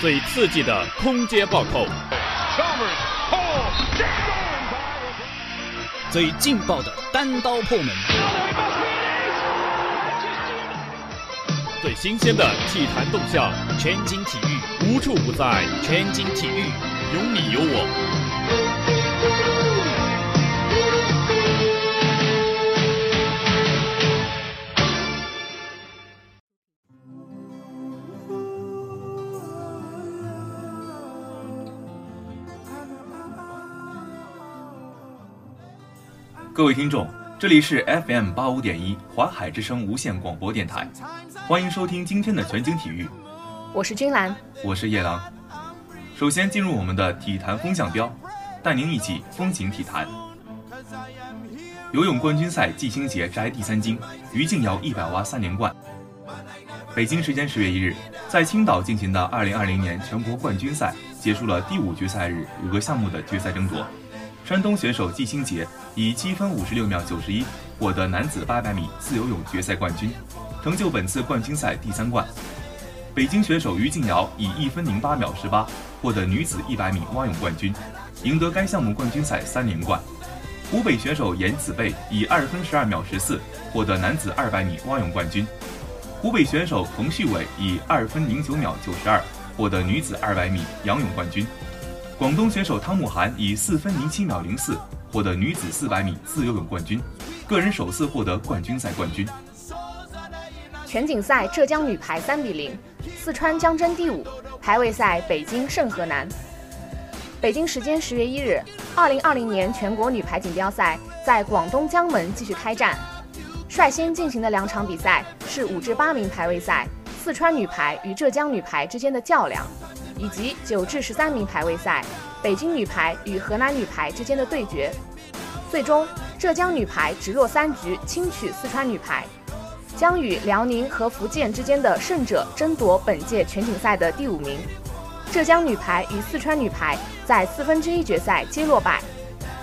最刺激的空接暴扣，最劲爆的单刀破门，最新鲜的体坛动向，全景体育无处不在，全景体育有你有我。各位听众，这里是 FM 八五点一华海之声无线广播电台，欢迎收听今天的全景体育，我是君兰，我是叶郎。首先进入我们的体坛风向标，带您一起风行体坛。游泳冠军赛季星杰摘第三金，于静瑶一百蛙三连冠。北京时间十月一日，在青岛进行的二零二零年全国冠军赛结束了第五决赛日五个项目的决赛争夺。山东选手季星杰以七分五十六秒九十一获得男子八百米自由泳决赛冠军，成就本次冠军赛第三冠。北京选手于静瑶以一分零八秒十八获得女子一百米蛙泳冠军，赢得该项目冠军赛三连冠。湖北选手严子贝以二分十二秒十四获得男子二百米蛙泳冠军。湖北选手冯旭伟以二分零九秒九十二获得女子二百米仰泳冠军。广东选手汤慕涵以四分零七秒零四获得女子四百米自由泳冠军，个人首次获得冠军赛冠军。全锦赛浙江女排三比零，四川将争第五，排位赛北京胜河南。北京时间十月一日，二零二零年全国女排锦标赛在广东江门继续开战，率先进行的两场比赛是五至八名排位赛，四川女排与浙江女排之间的较量。以及九至十三名排位赛，北京女排与河南女排之间的对决，最终浙江女排直落三局轻取四川女排，将与辽宁和福建之间的胜者争夺本届全锦赛的第五名。浙江女排与四川女排在四分之一决赛皆落败，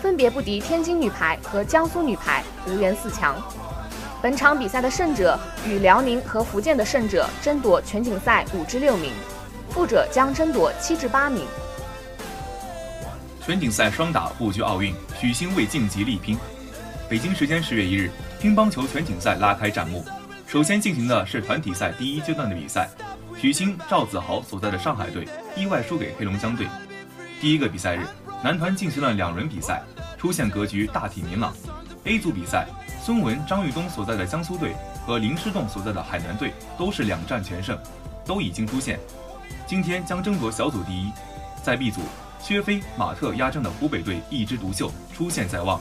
分别不敌天津女排和江苏女排，无缘四强。本场比赛的胜者与辽宁和福建的胜者争夺全锦赛五至六名。负者将争夺七至八名。全锦赛双打不拘奥运，许昕为晋级力拼。北京时间十月一日，乒乓球全锦赛拉开战幕。首先进行的是团体赛第一阶段的比赛，许昕、赵子豪所在的上海队意外输给黑龙江队。第一个比赛日，男团进行了两轮比赛，出现格局大体明朗。A 组比赛，孙雯、张玉东所在的江苏队和林诗栋所在的海南队都是两战全胜，都已经出线。今天将争夺小组第一。在 B 组，薛飞、马特压阵的湖北队一枝独秀，出线在望。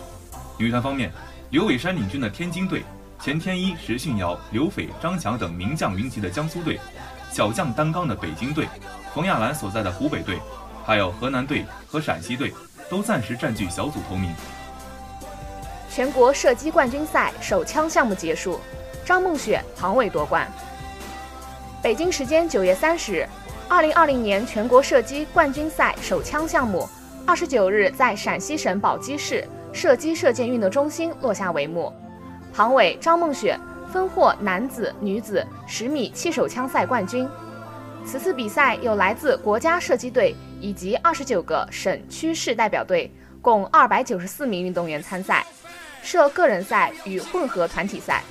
女团方面，刘伟山领军的天津队，钱天一、石训尧、刘斐、张强等名将云集的江苏队，小将担纲的北京队，冯亚兰所在的湖北队，还有河南队和陕西队，都暂时占据小组头名。全国射击冠军赛手枪项目结束，张梦雪、庞伟夺冠。北京时间九月三十日。二零二零年全国射击冠军赛手枪项目，二十九日在陕西省宝鸡市射击射箭运动中心落下帷幕。庞伟、张梦雪分获男子、女子十米气手枪赛冠军。此次比赛有来自国家射击队以及二十九个省区市代表队，共二百九十四名运动员参赛，设个人赛与混合团体赛。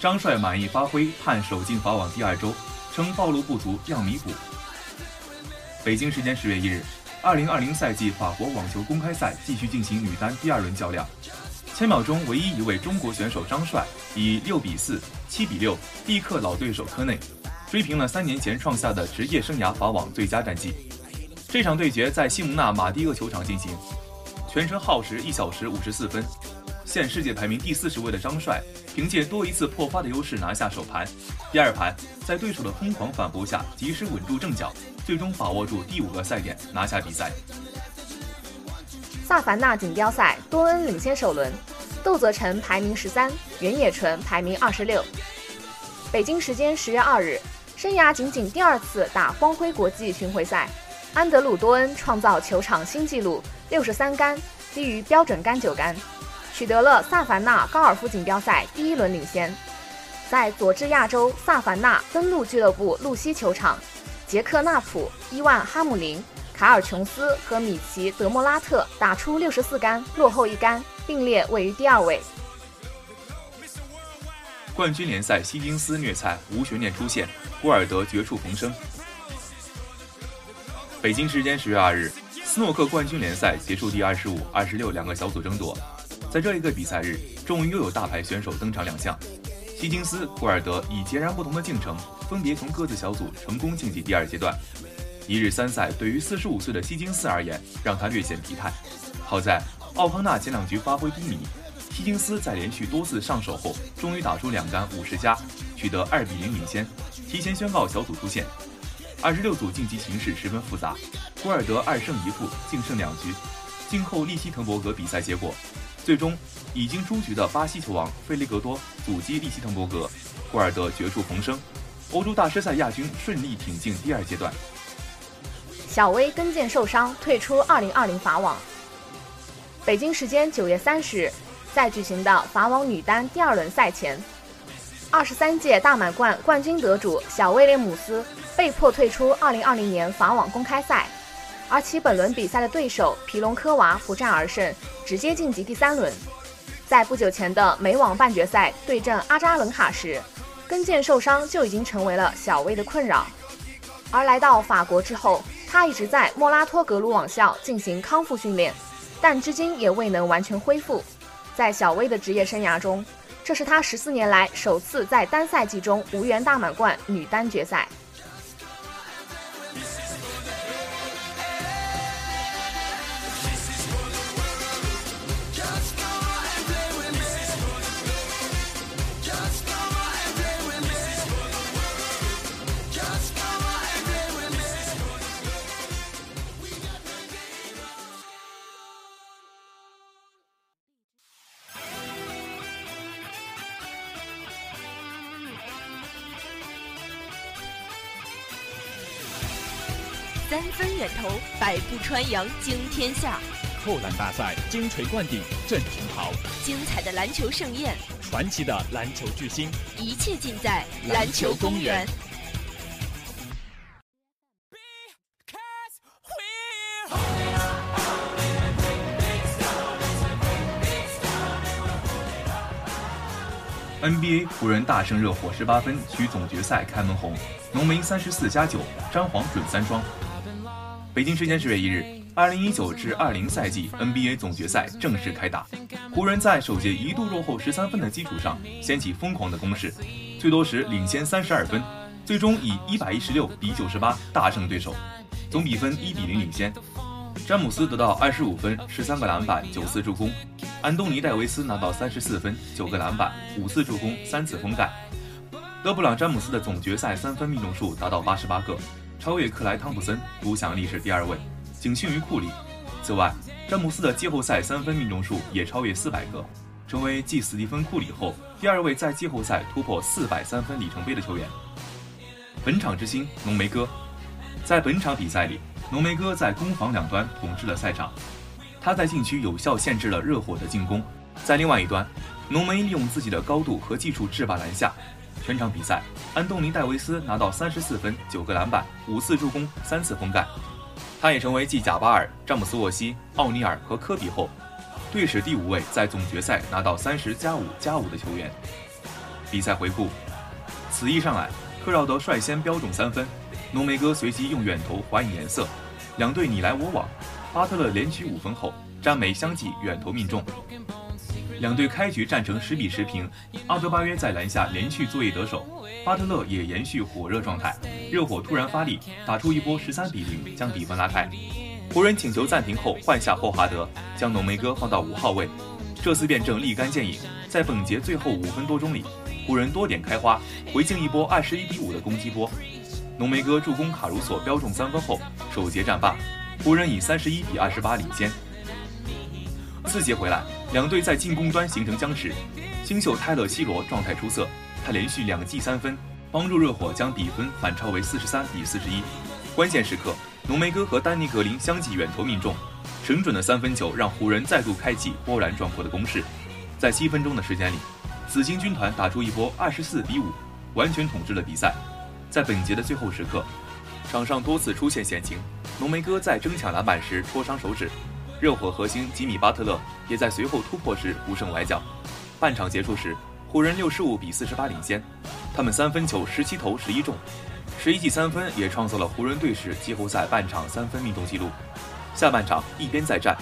张帅满意发挥，盼首进法网第二周。称暴露不足要弥补。北京时间十月一日，二零二零赛季法国网球公开赛继续进行女单第二轮较量。千秒中唯一一位中国选手张帅以六比四、七比六力克老对手科内，追平了三年前创下的职业生涯法网最佳战绩。这场对决在西蒙纳马蒂厄球场进行，全程耗时一小时五十四分。现世界排名第四十位的张帅，凭借多一次破发的优势拿下首盘。第二盘，在对手的疯狂反扑下，及时稳住阵脚，最终把握住第五个赛点，拿下比赛。萨凡纳锦标赛，多恩领先首轮，窦泽成排名十三，袁野纯排名二十六。北京时间十月二日，生涯仅仅第二次打光辉国际巡回赛，安德鲁多恩创造球场新纪录，六十三杆，低于标准杆九杆。取得了萨凡纳高尔夫锦标赛第一轮领先，在佐治亚州萨凡纳登陆俱乐部露西球场，杰克纳普、伊万哈姆林、卡尔琼斯和米奇德莫拉特打出六十四杆，落后一杆，并列位于第二位。冠军联赛希金斯虐菜无悬念出线，古尔德绝处逢生。北京时间十月二日，斯诺克冠军联赛结束第二十五、二十六两个小组争夺，在这一个比赛日，终于又有大牌选手登场亮相。希金斯、古尔德以截然不同的进程，分别从各自小组成功晋级第二阶段。一日三赛对于四十五岁的希金斯而言，让他略显疲态。好在奥康纳前两局发挥低迷。希金斯在连续多次上手后，终于打出两杆五十加，取得二比零领先，提前宣告小组出线。二十六组晋级形势十分复杂，古尔德二胜一负，净胜两局。静候利希滕伯格比赛结果，最终已经出局的巴西球王费雷格多阻击利希滕伯格，古尔德绝处逢生，欧洲大师赛亚军顺利挺进第二阶段。小威跟腱受伤退出二零二零法网。北京时间九月三十日。在举行的法网女单第二轮赛前，二十三届大满贯冠军得主小威廉姆斯被迫退出二零二零年法网公开赛，而其本轮比赛的对手皮隆科娃不战而胜，直接晋级第三轮。在不久前的美网半决赛对阵阿扎伦卡时，跟腱受伤就已经成为了小威的困扰。而来到法国之后，他一直在莫拉托格鲁网校进行康复训练，但至今也未能完全恢复。在小威的职业生涯中，这是他十四年来首次在单赛季中无缘大满贯女单决赛。三分远投，百步穿杨，惊天下；扣篮大赛，金锤灌顶，震群豪。精彩的篮球盛宴，传奇的篮球巨星，一切尽在篮球公园。NBA 湖人大胜热火十八分，取总决赛开门红。浓眉三十四加九，詹皇准三双。北京时间十月一日，二零一九至二零赛季 NBA 总决赛正式开打。湖人，在首节一度落后十三分的基础上，掀起疯狂的攻势，最多时领先三十二分，最终以一百一十六比九十八大胜对手，总比分一比零领先。詹姆斯得到二十五分、十三个篮板、九次助攻；安东尼戴维斯拿到三十四分、九个篮板、五次助攻、三次封盖。勒布朗詹姆斯的总决赛三分命中数达到八十八个。超越克莱汤普森，独享历史第二位，仅逊于库里。此外，詹姆斯的季后赛三分命中数也超越四百个，成为继斯蒂芬库里后第二位在季后赛突破四百三分里程碑的球员。本场之星浓眉哥，在本场比赛里，浓眉哥在攻防两端统治了赛场。他在禁区有效限制了热火的进攻，在另外一端，浓眉利用自己的高度和技术制霸篮下。全场比赛，安东尼·戴维斯拿到三十四分、九个篮板、五次助攻、三次封盖。他也成为继贾巴尔、詹姆斯·沃西、奥尼尔和科比后，队史第五位在总决赛拿到三十加五加五的球员。比赛回顾：此役上来，克劳德率先标中三分，浓眉哥随即用远投还以颜色，两队你来我往。巴特勒连取五分后，詹梅相继远投命中。两队开局战成十比十平，阿德巴约在篮下连续作业得手，巴特勒也延续火热状态。热火突然发力，打出一波十三比零，将比分拉开。湖人请求暂停后换下霍华德，将浓眉哥放到五号位，这次辩证立竿见影。在本节最后五分多钟里，湖人多点开花，回敬一波二十一比五的攻击波。浓眉哥助攻卡鲁索标中三分后，首节战罢，湖人以三十一比二十八领先。四节回来。两队在进攻端形成僵持，新秀泰勒·西罗状态出色，他连续两记三分，帮助热火将比分反超为四十三比四十一。关键时刻，浓眉哥和丹尼·格林相继远投命中，神准的三分球让湖人再度开启波澜壮阔的攻势。在七分钟的时间里，紫金军团打出一波二十四比五，完全统治了比赛。在本节的最后时刻，场上多次出现险情，浓眉哥在争抢篮板时戳伤手指，热火核心吉米巴特勒也在随后突破时不慎崴脚。半场结束时，湖人六十五比四十八领先，他们三分球十七投十一中，十一记三分也创造了湖人队史季后赛半场三分命中纪录。下半场一边再战，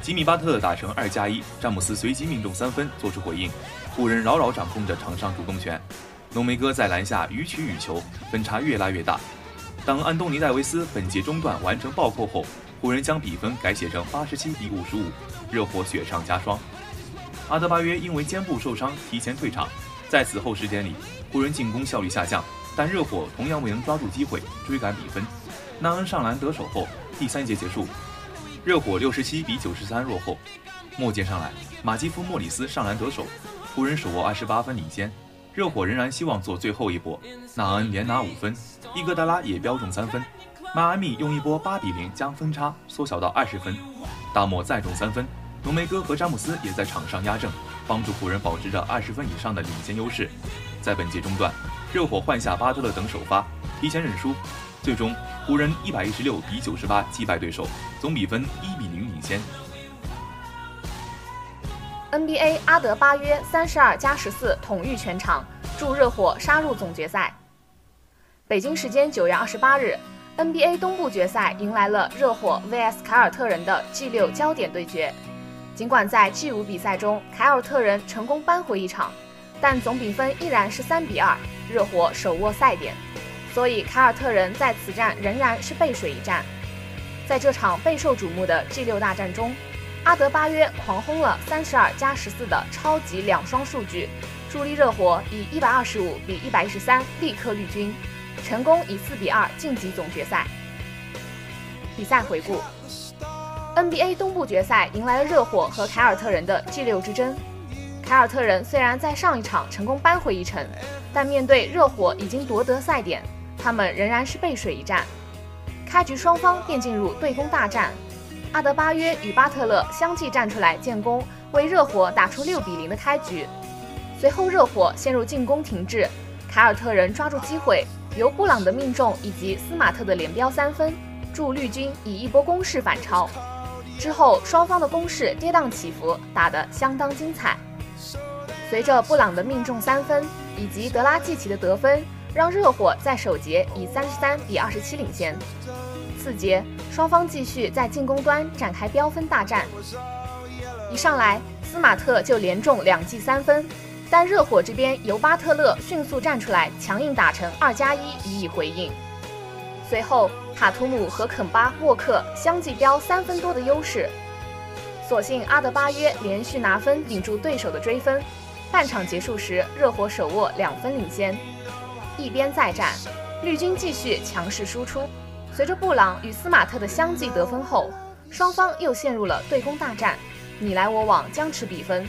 吉米巴特勒打成二加一，詹姆斯随即命中三分做出回应，湖人牢牢掌控着场上主动权。浓眉哥在篮下予取予求，分差越拉越大。当安东尼戴维斯本节中段完成暴扣后，湖人将比分改写成八十七比五十五，热火雪上加霜。阿德巴约因为肩部受伤提前退场，在此后时间里，湖人进攻效率下降，但热火同样未能抓住机会追赶比分。纳恩上篮得手后，第三节结束，热火六十七比九十三落后。末节上来，马基夫莫里斯上篮得手，湖人手握二十八分领先。热火仍然希望做最后一波，纳恩连拿五分，伊戈达拉也标中三分，迈阿密用一波八比零将分差缩小到二十分，大莫再中三分，浓眉哥和詹姆斯也在场上压阵，帮助湖人保持着二十分以上的领先优势。在本节中段，热火换下巴特勒等首发，提前认输，最终湖人一百一十六比九十八击败对手，总比分一比零领先。NBA 阿德巴约三十二加十四统御全场，助热火杀入总决赛。北京时间九月二十八日，NBA 东部决赛迎来了热火 vs 凯尔特人的 G 六焦点对决。尽管在 G 五比赛中凯尔特人成功扳回一场，但总比分依然是三比二，热火手握赛点，所以凯尔特人在此战仍然是背水一战。在这场备受瞩目的 G 六大战中。阿德巴约狂轰了三十二加十四的超级两双数据，助力热火以一百二十五比一百一十三力克绿军，成功以四比二晋级总决赛。比赛回顾：NBA 东部决赛迎来了热火和凯尔特人的 G 六之争。凯尔特人虽然在上一场成功扳回一城，但面对热火已经夺得赛点，他们仍然是背水一战。开局双方便进入对攻大战。阿德巴约与巴特勒相继站出来建功，为热火打出六比零的开局。随后，热火陷入进攻停滞，凯尔特人抓住机会，由布朗的命中以及斯马特的连标三分，助绿军以一波攻势反超。之后，双方的攻势跌宕起伏，打得相当精彩。随着布朗的命中三分以及德拉季奇的得分，让热火在首节以三十三比二十七领先。四节，双方继续在进攻端展开飙分大战。一上来，斯马特就连中两记三分，但热火这边由巴特勒迅速站出来，强硬打成二加一予以回应。随后，塔图姆和肯巴沃克相继飙三分多的优势，所幸阿德巴约连续拿分顶住对手的追分。半场结束时，热火手握两分领先。一边再战，绿军继续强势输出。随着布朗与斯马特的相继得分后，双方又陷入了对攻大战，你来我往，僵持比分。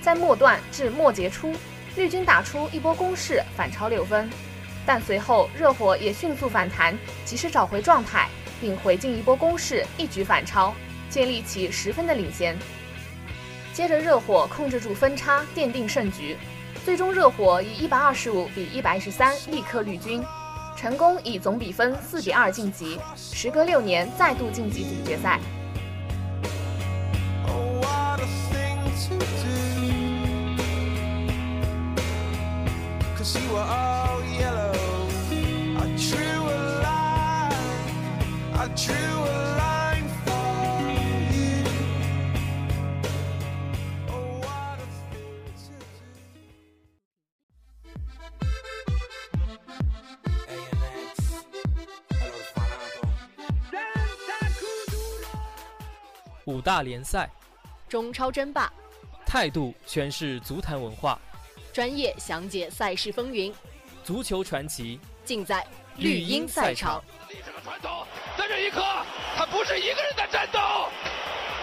在末段至末节初，绿军打出一波攻势，反超六分，但随后热火也迅速反弹，及时找回状态，并回进一波攻势，一举反超，建立起十分的领先。接着热火控制住分差，奠定胜局，最终热火以一百二十五比一百一十三力克绿军。成功以总比分四比二晋级，时隔六年再度晋级总决赛。大联赛，中超争霸，态度诠释足坛文化，专业详解赛事风云，足球传奇。尽在绿茵赛场。历史的传统，在这一刻，他不是一个人在战斗，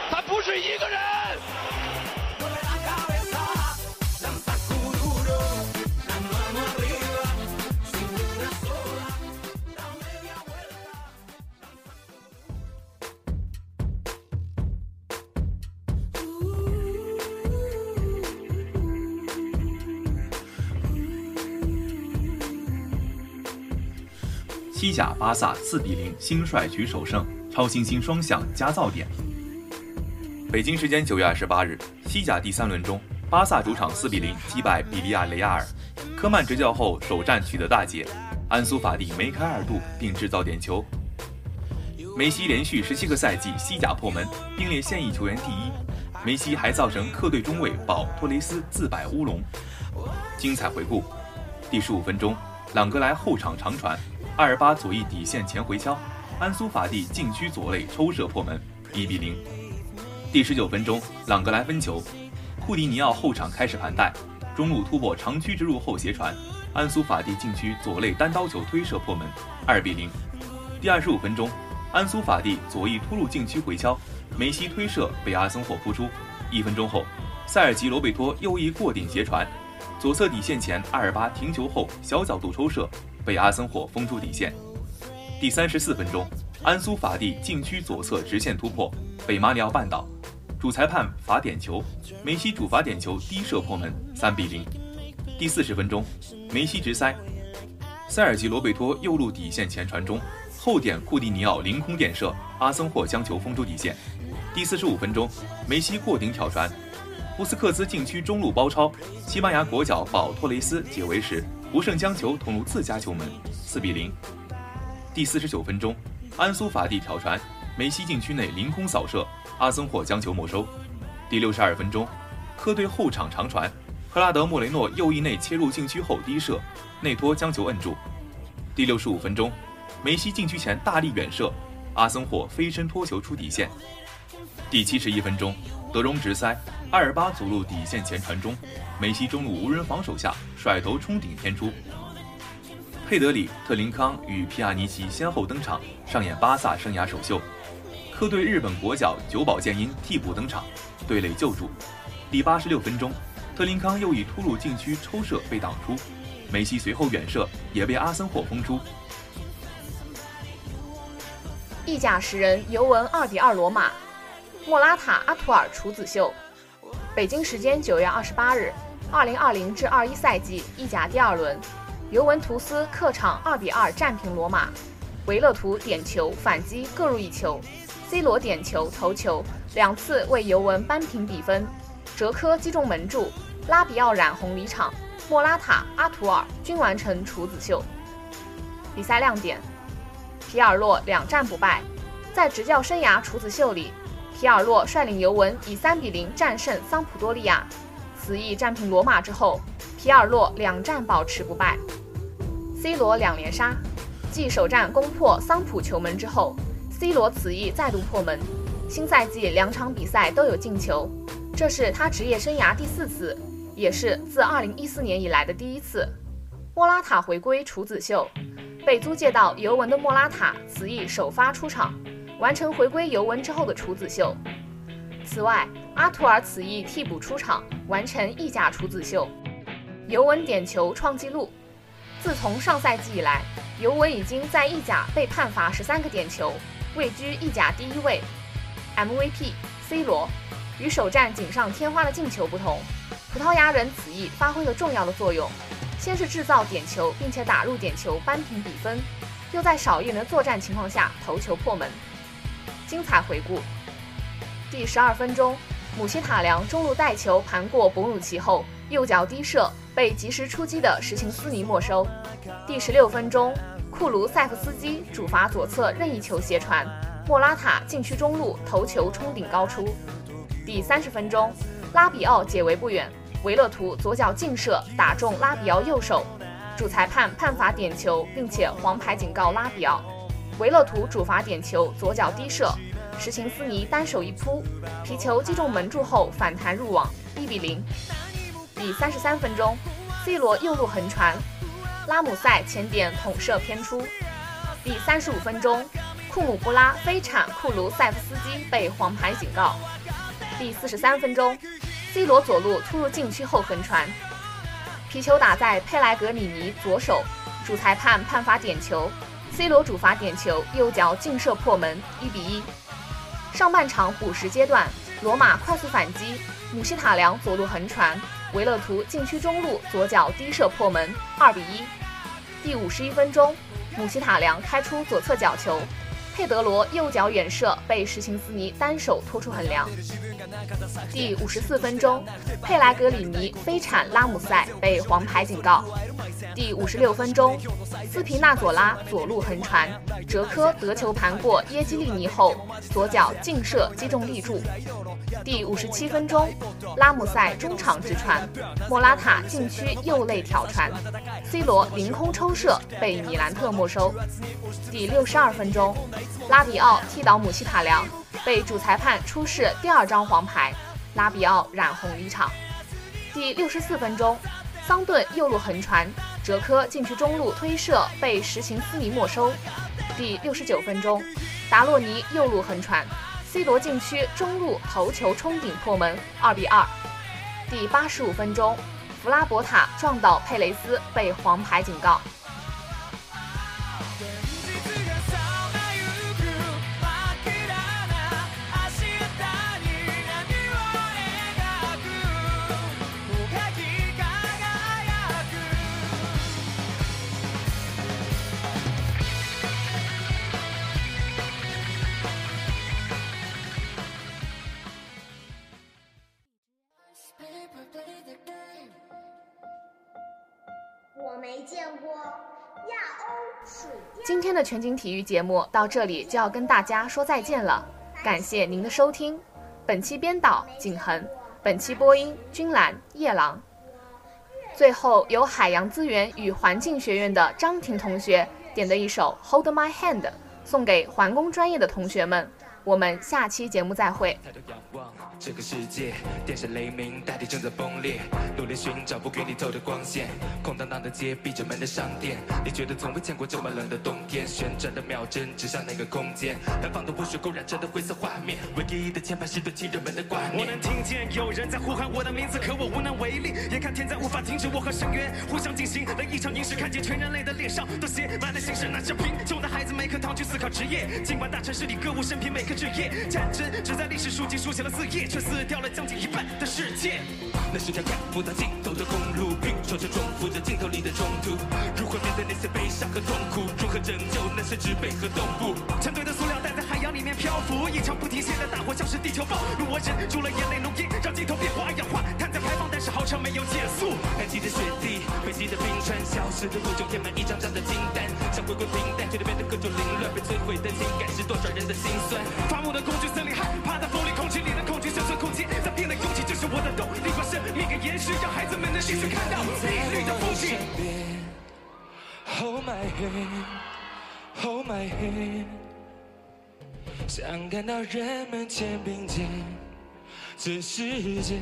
他不是一个人。西甲巴萨四比零新帅取首胜，超新星双响加造点。北京时间九月二十八日，西甲第三轮中，巴萨主场四比零击败比利亚雷亚尔，科曼执教后首战取得大捷，安苏法蒂梅开二度并制造点球。梅西连续十七个赛季西甲破门，并列现役球员第一。梅西还造成客队中卫保托雷斯自摆乌龙。精彩回顾：第十五分钟，朗格莱后场长传，阿尔巴左翼底线前回敲，安苏法蒂禁区左肋抽射破门，一比零。第十九分钟，朗格莱分球，库蒂尼奥后场开始盘带，中路突破长驱直入后斜传，安苏法蒂禁区左肋单刀球推射破门，二比零。第二十五分钟。安苏法蒂左翼突入禁区回敲，梅西推射被阿森霍扑出。一分钟后，塞尔吉罗贝托右翼过顶斜传，左侧底线前阿尔巴停球后小角度抽射，被阿森霍封出底线。第三十四分钟，安苏法蒂禁区左侧直线突破，被马里奥绊倒，主裁判罚点球，梅西主罚点球低射破门，三比零。第四十分钟，梅西直塞，塞尔吉罗贝托右路底线前传中。后点库蒂尼奥凌空垫射，阿森霍将球封出底线。第四十五分钟，梅西过顶挑传，布斯克兹禁区中路包抄，西班牙国脚保托雷斯解围时不慎将球捅入自家球门，四比零。第四十九分钟，安苏法蒂挑传，梅西禁区内凌空扫射，阿森霍将球没收。第六十二分钟，客队后场长传，赫拉德莫雷诺右翼内切入禁区后低射，内托将球摁住。第六十五分钟。梅西禁区前大力远射，阿森霍飞身托球出底线。第七十一分钟，德容直塞，埃尔巴左路底线前传中，梅西中路无人防守下甩头冲顶偏出。佩德里、特林康与皮亚尼奇先后登场，上演巴萨生涯首秀。客队日本国脚久保建英替补登场，对垒救助。第八十六分钟，特林康又以突入禁区抽射被挡出，梅西随后远射也被阿森霍封出。意甲十人尤文二比二罗马，莫拉塔阿图尔处子秀。北京时间九月二十八日，二零二零至二一赛季意甲第二轮，尤文图斯客场二比二战平罗马，维勒图点球反击各入一球，C 罗点球头球两次为尤文扳平比分，哲科击中门柱，拉比奥染红离场，莫拉塔阿图尔均完成处子秀。比赛亮点。皮尔洛两战不败，在执教生涯处子秀里，皮尔洛率领尤文以三比零战胜桑普多利亚，此役战平罗马之后，皮尔洛两战保持不败。C 罗两连杀，继首战攻破桑普球门之后，C 罗此役再度破门，新赛季两场比赛都有进球，这是他职业生涯第四次，也是自2014年以来的第一次。莫拉塔回归处子秀。被租借到尤文的莫拉塔此役首发出场，完成回归尤文之后的处子秀。此外，阿图尔此役替补出场，完成意甲处子秀。尤文点球创纪录，自从上赛季以来，尤文已经在意甲被判罚十三个点球，位居意甲第一位。MVP C 罗，与首战锦上添花的进球不同，葡萄牙人此役发挥了重要的作用。先是制造点球，并且打入点球扳平比分，又在少一人作战情况下头球破门。精彩回顾：第十二分钟，姆希塔良中路带球盘过博努奇后，右脚低射被及时出击的什琴斯尼没收。第十六分钟，库卢塞夫斯基主罚左侧任意球斜传，莫拉塔禁区中路头球冲顶高出。第三十分钟，拉比奥解围不远。维勒图左脚劲射打中拉比奥右手，主裁判判罚点球，并且黄牌警告拉比奥。维勒图主罚点球左脚低射，什琴斯尼单手一扑，皮球击中门柱后反弹入网，一比零。第三十三分钟，C 罗右路横传，拉姆塞前点捅射偏出。第三十五分钟，库姆布拉飞铲库卢塞夫斯基被黄牌警告。第四十三分钟。C 罗左路突入禁区后横传，皮球打在佩莱格里尼左手，主裁判判罚点球，C 罗主罚点球，右脚劲射破门，一比一。上半场补时阶段，罗马快速反击，姆希塔良左路横传，维勒图禁区中路左脚低射破门，二比一。第五十一分钟，姆希塔良开出左侧角球。佩德罗右脚远射被什琴斯尼单手托出横梁。第五十四分钟，佩莱格里尼飞铲拉姆塞被黄牌警告。第五十六分钟，斯皮纳佐拉左路横传，哲科得球盘过耶基利尼后，左脚劲射击中立柱。第五十七分钟，拉姆塞中场直传，莫拉塔禁区右肋挑传，C 罗凌空抽射被米兰特没收。第六十二分钟。拉比奥踢倒姆希塔良，被主裁判出示第二张黄牌，拉比奥染红离场。第六十四分钟，桑顿右路横传，哲科禁区中路推射被什琴斯尼没收。第六十九分钟，达洛尼右路横传，C 罗禁区中路头球冲顶破门，二比二。第八十五分钟，弗拉博塔撞倒佩雷斯被黄牌警告。见过亚欧水。今天的全景体育节目到这里就要跟大家说再见了，感谢您的收听。本期编导景恒，本期播音君兰夜郎。最后由海洋资源与环境学院的张婷同学点的一首《Hold My Hand》，送给环工专业的同学们。我们下期节目再会。这个世界，电闪雷鸣，大地正在崩裂，努力寻找不给你透的光线。空荡荡的街，闭着门的商店，你觉得从未见过这么冷的冬天。旋转的秒针指向那个空间，南方的污水勾染着的灰色画面。唯一的牵绊是对亲人们的挂念。我能听见有人在呼喊我的名字，可我无能为力。眼看天灾无法停止，我和深渊互相进行了一场凝视，看见全人类的脸上都写满了心事。那些贫穷的孩子没课堂去思考职业，尽管大城市里歌舞升平，每个职业战争只在历史书籍书写了四页。却死掉了将近一半的世界。那是条看不到尽头的公路，拼凑着重复着镜头里的冲突。如何面对那些悲伤和痛苦？如何拯救那些植被和动物？成堆的塑料袋在海洋里面漂浮，一场不停歇的大火像是地球暴露。我忍住了眼泪浓烟，让镜头变化二氧化碳在排放，但是号称没有减速。南极的雪地，北极的冰川，消失的物种填满一张张的清单。想回归平淡，却变得各种凌乱，被摧毁的情感是多少人的心酸。伐木的工具森林，害怕的风里空气里的恐惧生存空间。在变的勇气，这是我的动力。把生命给延续，让孩子们能继续看到美丽的风景。Hold my hand, hold my hand，想看到人们肩并肩，这世界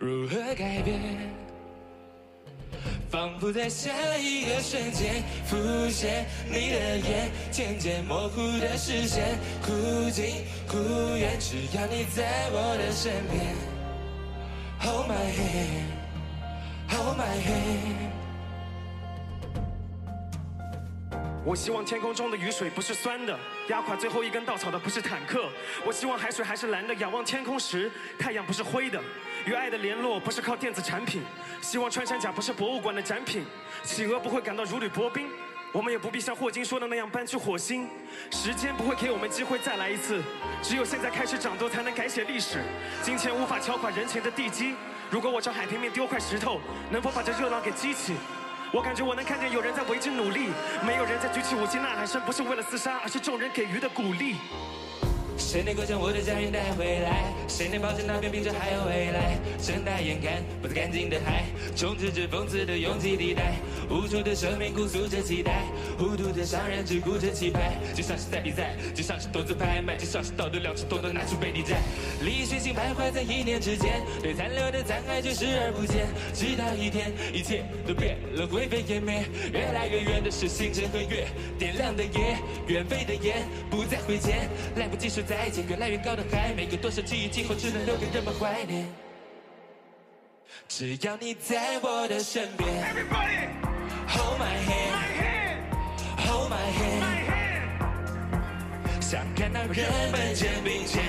如何改变？仿佛在下一个瞬间，浮现你的眼，渐渐模糊的视线，忽近忽远，只要你在我的身边。Hold my hand, hold my hand。我希望天空中的雨水不是酸的，压垮最后一根稻草的不是坦克。我希望海水还是蓝的，仰望天空时太阳不是灰的。与爱的联络不是靠电子产品，希望穿山甲不是博物馆的展品。企鹅不会感到如履薄冰，我们也不必像霍金说的那样搬去火星。时间不会给我们机会再来一次，只有现在开始掌舵才能改写历史。金钱无法敲垮人前的地基，如果我朝海平面丢块石头，能否把这热浪给激起？我感觉我能看见有人在为之努力，没有人在举起武器呐喊声，不是为了厮杀，而是众人给予的鼓励。谁能够将我的家园带回来？谁能保证那片冰川还有未来？睁大眼看不再干净的海，充斥着讽刺的拥挤地带，无助的生命哭诉着期待，糊涂的商人只顾着气派，就像是在比赛，就像是投资拍卖，就像是道德两只都能拿出背地债。利益血性徘徊在一念之间，对残留的残骸却视而不见，直到一天，一切都变了，灰飞烟灭。越来越远的是星辰和月，点亮的夜，远飞的烟不再回见，来不及说再。再见，越来越高的海，每个多少记忆，今后只能留给人们怀念。只要你在我的身边，Hold my hand，Hold my hand，想看到人们肩并肩，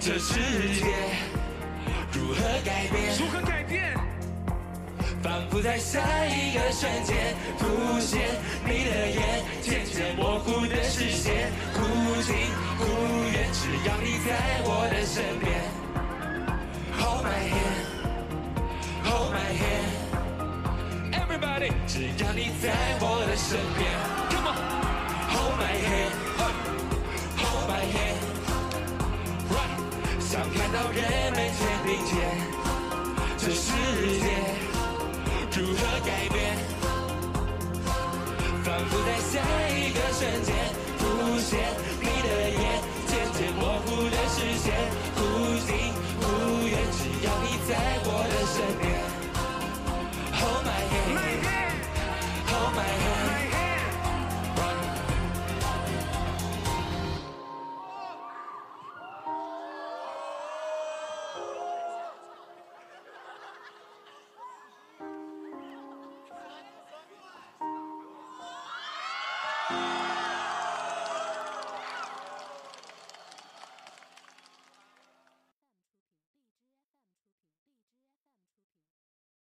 这世界如何改变？如何改变？仿佛在下一个瞬间浮现你的眼，渐渐模糊的视线，忽近忽远，只要你在我的身边。Hold my hand，Hold my hand，Everybody，只要你在我的身边。Come on，Hold my hand，Hold my hand，Right，想看到人们肩并肩，这世界。如何改变？仿佛在下一个瞬间浮现。你的眼，渐渐模糊的视线，忽近忽远。只要你在我的身边，Hold my hand，Hold my hand。